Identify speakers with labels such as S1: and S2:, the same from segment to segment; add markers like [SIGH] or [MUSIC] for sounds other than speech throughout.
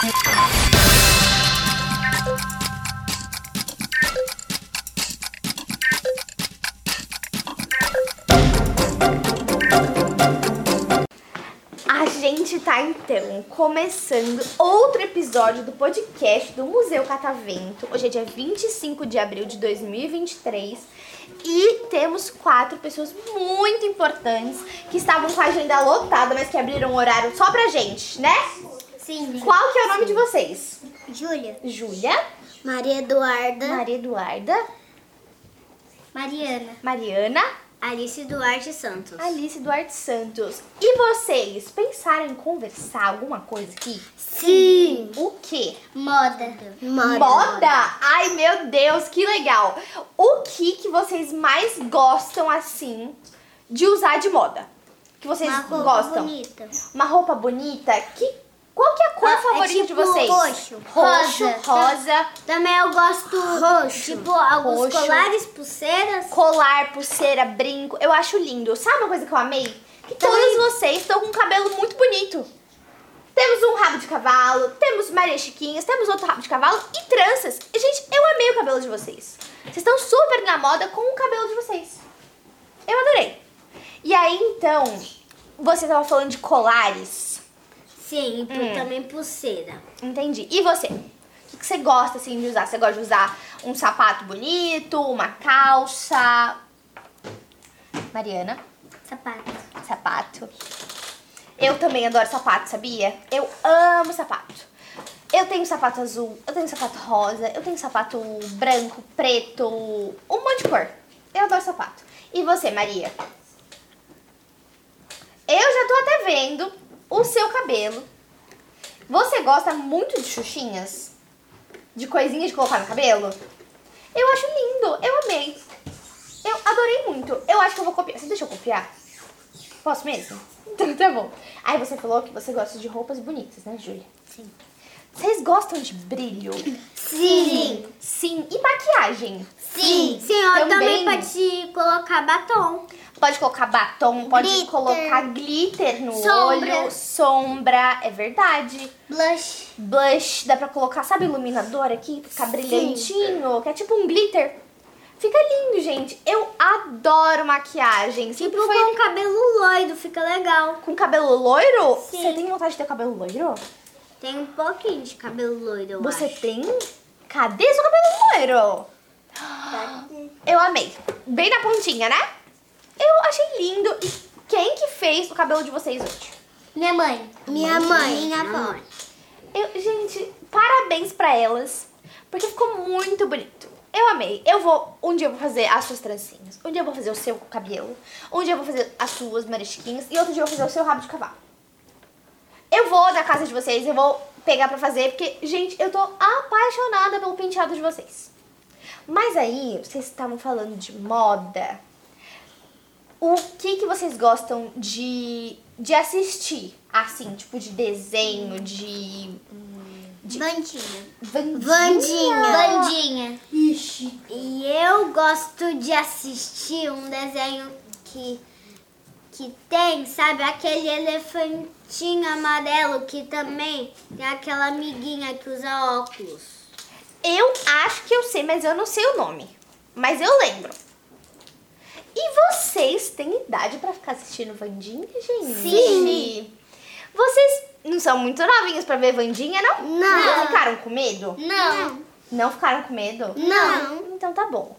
S1: A gente tá então começando outro episódio do podcast do Museu Catavento. Hoje é dia 25 de abril de 2023 e temos quatro pessoas muito importantes que estavam com a agenda lotada, mas que abriram um horário só pra gente, né?
S2: Sim.
S1: Qual que é o nome de vocês?
S2: Júlia.
S1: Júlia,
S2: Maria Eduarda.
S1: Maria Eduarda,
S2: Mariana.
S1: Mariana,
S2: Alice Duarte Santos.
S1: Alice Duarte Santos. E vocês pensaram em conversar alguma coisa aqui?
S2: Sim.
S1: O quê?
S2: Moda.
S1: Moda. Ai, meu Deus, que legal! O que que vocês mais gostam assim de usar de moda? Que vocês
S2: Uma roupa
S1: gostam?
S2: bonita.
S1: Uma roupa bonita? Que qual que é a cor
S2: Ah, é
S1: favorita de
S2: tipo
S1: vocês?
S2: roxo.
S1: Roxo,
S2: Rosa.
S1: rosa,
S2: Também eu gosto roxo. Tipo, alguns
S1: Roxo.
S2: colares, pulseiras.
S1: colar, pulseira, brinco. Eu acho lindo. Sabe uma coisa que eu amei? Que
S2: Também-
S1: todos vocês estão com um cabelo muito bonito. Temos um rabo de cavalo, temos Maria Chiquinhas, temos outro rabo de cavalo e tranças. E, gente, eu amei o cabelo de vocês. Vocês estão super na moda com o cabelo de vocês. Eu adorei. E aí, então, você tava falando de colares.
S2: Sim, e
S1: Hum.
S2: também pulseira.
S1: Entendi. E você? O que que você gosta, assim, de usar? Você gosta de usar um sapato bonito, uma calça... Mariana?
S2: Sapato.
S1: Sapato. Eu também adoro sapato, sabia? Eu amo sapato. Eu tenho sapato azul, eu tenho sapato rosa, eu tenho sapato branco, preto, um monte de cor. Eu adoro sapato. E você, Maria? Eu já tô até vendo o seu cabelo. Você gosta muito de xuxinhas? De coisinhas de colocar no cabelo? Eu acho lindo, eu amei. Eu adorei muito. Eu acho que eu vou copiar. Você deixa eu copiar? Posso mesmo? [LAUGHS] Então tá bom. Aí você falou que você gosta de roupas bonitas, né, Júlia?
S2: Sim.
S1: Vocês gostam de brilho?
S2: Sim.
S1: Sim. E maquiagem?
S2: Sim. Sim, eu
S1: Também.
S2: também pode colocar batom.
S1: Pode colocar batom, pode
S2: Glitter.
S1: colocar glitter no
S2: Sombra.
S1: olho, sombra, é verdade.
S2: Blush.
S1: Blush, dá pra colocar, sabe, iluminador aqui, ficar brilhantinho, que é tipo um glitter. Fica lindo, gente. Eu adoro maquiagem. Sempre
S2: Tipo,
S1: foi
S2: com cabelo loiro, fica legal.
S1: com cabelo loiro.
S2: Sim.
S1: Você tem vontade de ter cabelo loiro?
S2: Tem um pouquinho de cabelo loiro,
S1: Você
S2: acho.
S1: tem? Cadê seu cabelo loiro? Eu amei. Bem na pontinha, né? Eu achei lindo. E quem que fez o cabelo de vocês hoje?
S2: Minha mãe. Minha mãe. Minha avó.
S1: Eu, gente, parabéns pra elas. Porque ficou muito bonito. Eu amei. Eu vou. Um dia eu vou fazer as suas trancinhas. Um dia eu vou fazer o seu cabelo. Um dia eu vou fazer as suas marisquinhas. E outro dia eu vou fazer o seu rabo de cavalo. Eu vou na casa de vocês, eu vou pegar pra fazer, porque, gente, eu tô apaixonada pelo penteado de vocês. Mas aí, vocês estavam falando de moda. O que que vocês gostam de, de assistir? Assim, tipo de desenho, de. de
S2: Vandinha.
S1: Vandinha.
S2: Vandinha. Ixi. E eu gosto de assistir um desenho que, que tem, sabe, aquele elefantinho amarelo que também tem aquela amiguinha que usa óculos.
S1: Eu acho que eu sei, mas eu não sei o nome. Mas eu lembro. E vocês têm idade pra ficar assistindo Vandinha, gente?
S2: Sim.
S1: Vocês não são muito novinhos pra ver Vandinha, não?
S2: Não.
S1: Não ficaram com medo?
S2: Não.
S1: Não ficaram com medo?
S2: Não.
S1: Então tá bom.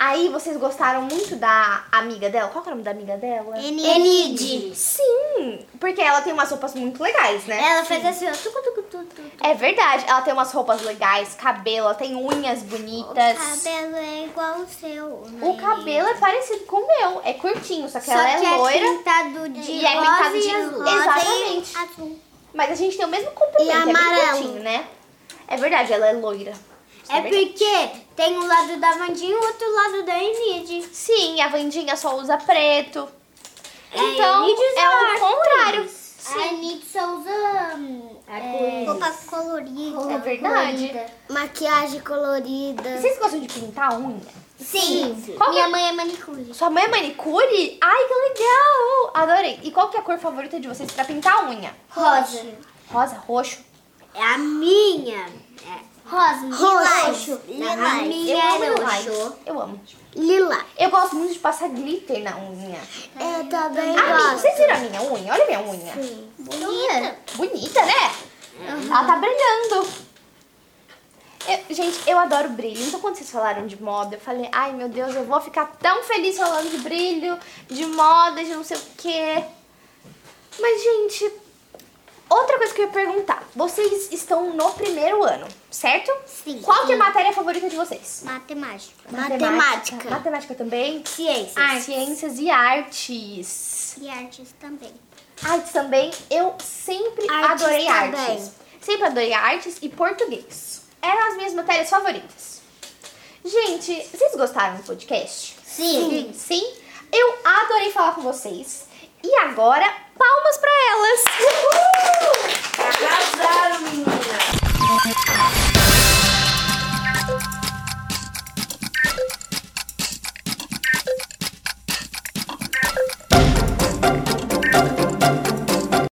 S1: Aí vocês gostaram muito da amiga dela? Qual que é o nome da amiga dela?
S2: Enid.
S1: Sim, porque ela tem umas roupas muito legais, né?
S2: Ela fez assim, ó. Tucu, tucu, tucu, tucu.
S1: É verdade, ela tem umas roupas legais, cabelo, ela tem unhas bonitas.
S2: cabelo é igual o seu.
S1: O cabelo é parecido com o meu, é curtinho, só que
S2: Só
S1: ela é
S2: que
S1: loira.
S2: é pintado de
S1: E é pintado de- exatamente.
S2: Rosa e azul.
S1: Mas a gente tem o mesmo comprimento,
S2: E
S1: é bem
S2: amarelo.
S1: curtinho, né? É verdade, ela é loira.
S2: É porque tem um lado da Vandinha e o outro lado da Enid.
S1: Sim, a Vandinha só usa preto.
S2: É,
S1: Então, é o contrário.
S2: A Enid só usa hum, é,
S3: Roupa colorida.
S1: É verdade.
S3: Maquiagem colorida.
S1: Vocês gostam de pintar unha?
S2: Sim.
S1: Que
S2: Minha
S1: é-
S2: mãe é manicure.
S1: Sua mãe é manicure? Ai, que legal! Adorei. E qual que é a cor favorita de vocês pra pintar a unha?
S2: Rosa.
S1: Rosa, roxo?
S2: É a minha. É rosa,
S3: Roxo.
S2: lilás. Minha
S1: Eu amo
S2: é
S1: lilás.
S2: roxo.
S1: Eu amo.
S3: Lila.
S1: Eu gosto muito de passar glitter na unha.
S3: Eu também
S1: A minha,
S3: gosto.
S1: vocês viram a minha unha? Olha a minha unha.
S2: Bonita.
S1: Bonita, né? Ela tá brilhando. Eu- gente, eu adoro brilho. Então, quando vocês falaram de moda, eu falei, ai meu Deus, eu vou ficar tão feliz falando de brilho, de moda, de não sei o quê. Mas, gente, outra coisa que eu ia perguntar. Vocês estão no primeiro ano, certo?
S2: Sim.
S1: Qual que é a matéria favorita de vocês?
S2: Matemática.
S3: Matemática.
S1: Matemática também?
S2: Ciências.
S1: Ah, ciências e artes.
S2: E artes também.
S1: Artes também, eu sempre
S3: Artes
S1: adorei
S3: também.
S1: artes. Sempre adorei artes e português. Eram as minhas matérias favoritas. Gente, vocês gostaram do podcast?
S2: Sim.
S1: Sim? Eu adorei falar com vocês. E agora, palmas pra elas!
S4: Arrasaram, menina!